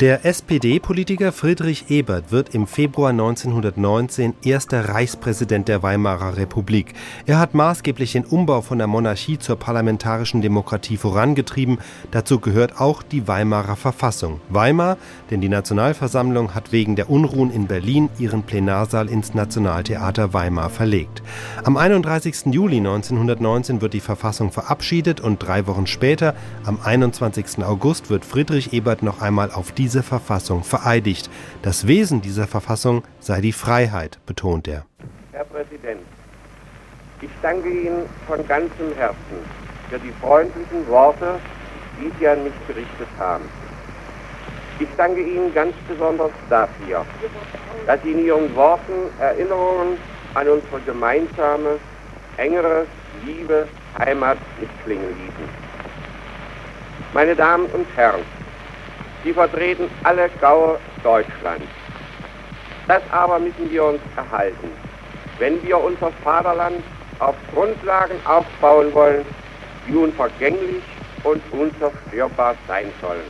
Der SPD-Politiker Friedrich Ebert wird im Februar 1919 erster Reichspräsident der Weimarer Republik. Er hat maßgeblich den Umbau von der Monarchie zur parlamentarischen Demokratie vorangetrieben. Dazu gehört auch die Weimarer Verfassung. Weimar, denn die Nationalversammlung hat wegen der Unruhen in Berlin ihren Plenarsaal ins Nationaltheater Weimar verlegt. Am 31. Juli 1919 wird die Verfassung verabschiedet und drei Wochen später, am 21. August, wird Friedrich Ebert noch einmal auf diese diese Verfassung vereidigt. Das Wesen dieser Verfassung sei die Freiheit, betont er. Herr Präsident, ich danke Ihnen von ganzem Herzen für die freundlichen Worte, die Sie an mich gerichtet haben. Ich danke Ihnen ganz besonders dafür, dass Sie in Ihren Worten Erinnerungen an unsere gemeinsame, engere Liebe, Heimat mitklingen ließen. Meine Damen und Herren, Sie vertreten alle Gaue Deutschlands. Das aber müssen wir uns erhalten, wenn wir unser Vaterland auf Grundlagen aufbauen wollen, die unvergänglich und unzerstörbar sein sollen.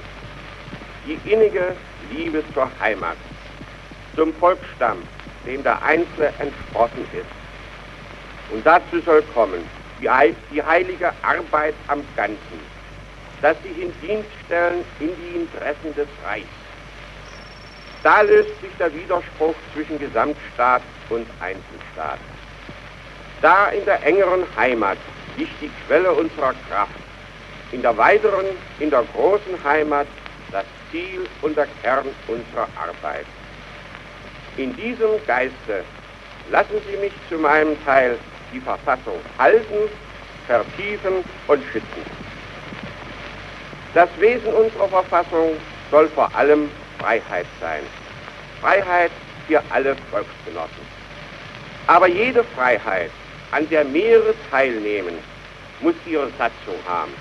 Die innige Liebe zur Heimat, zum Volksstamm, dem der Einzelne entsprossen ist. Und dazu soll kommen die, die heilige Arbeit am Ganzen, das sich in Dienst stellen in die Interessen des Reichs. Da löst sich der Widerspruch zwischen Gesamtstaat und Einzelstaat. Da in der engeren Heimat liegt die Quelle unserer Kraft, in der weiteren, in der großen Heimat das Ziel und der Kern unserer Arbeit. In diesem Geiste lassen Sie mich zu meinem Teil die Verfassung halten, vertiefen und schützen. Das Wesen unserer Verfassung soll vor allem Freiheit sein. Freiheit für alle Volksgenossen. Aber jede Freiheit, an der mehrere teilnehmen, muss ihre Satzung haben.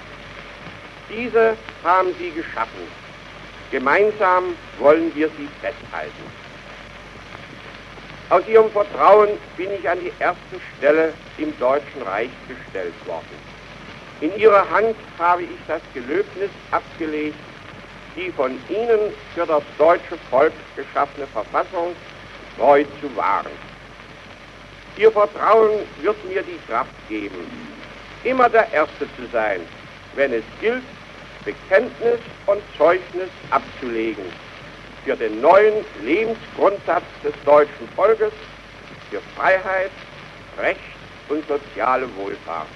Diese haben sie geschaffen. Gemeinsam wollen wir sie festhalten. Aus ihrem Vertrauen bin ich an die erste Stelle im Deutschen Reich gestellt worden. In ihrer Hand habe ich das Gelöbnis abgelegt, die von Ihnen für das deutsche Volk geschaffene Verfassung treu zu wahren. Ihr Vertrauen wird mir die Kraft geben, immer der Erste zu sein, wenn es gilt, Bekenntnis und Zeugnis abzulegen für den neuen Lebensgrundsatz des deutschen Volkes, für Freiheit, Recht und soziale Wohlfahrt.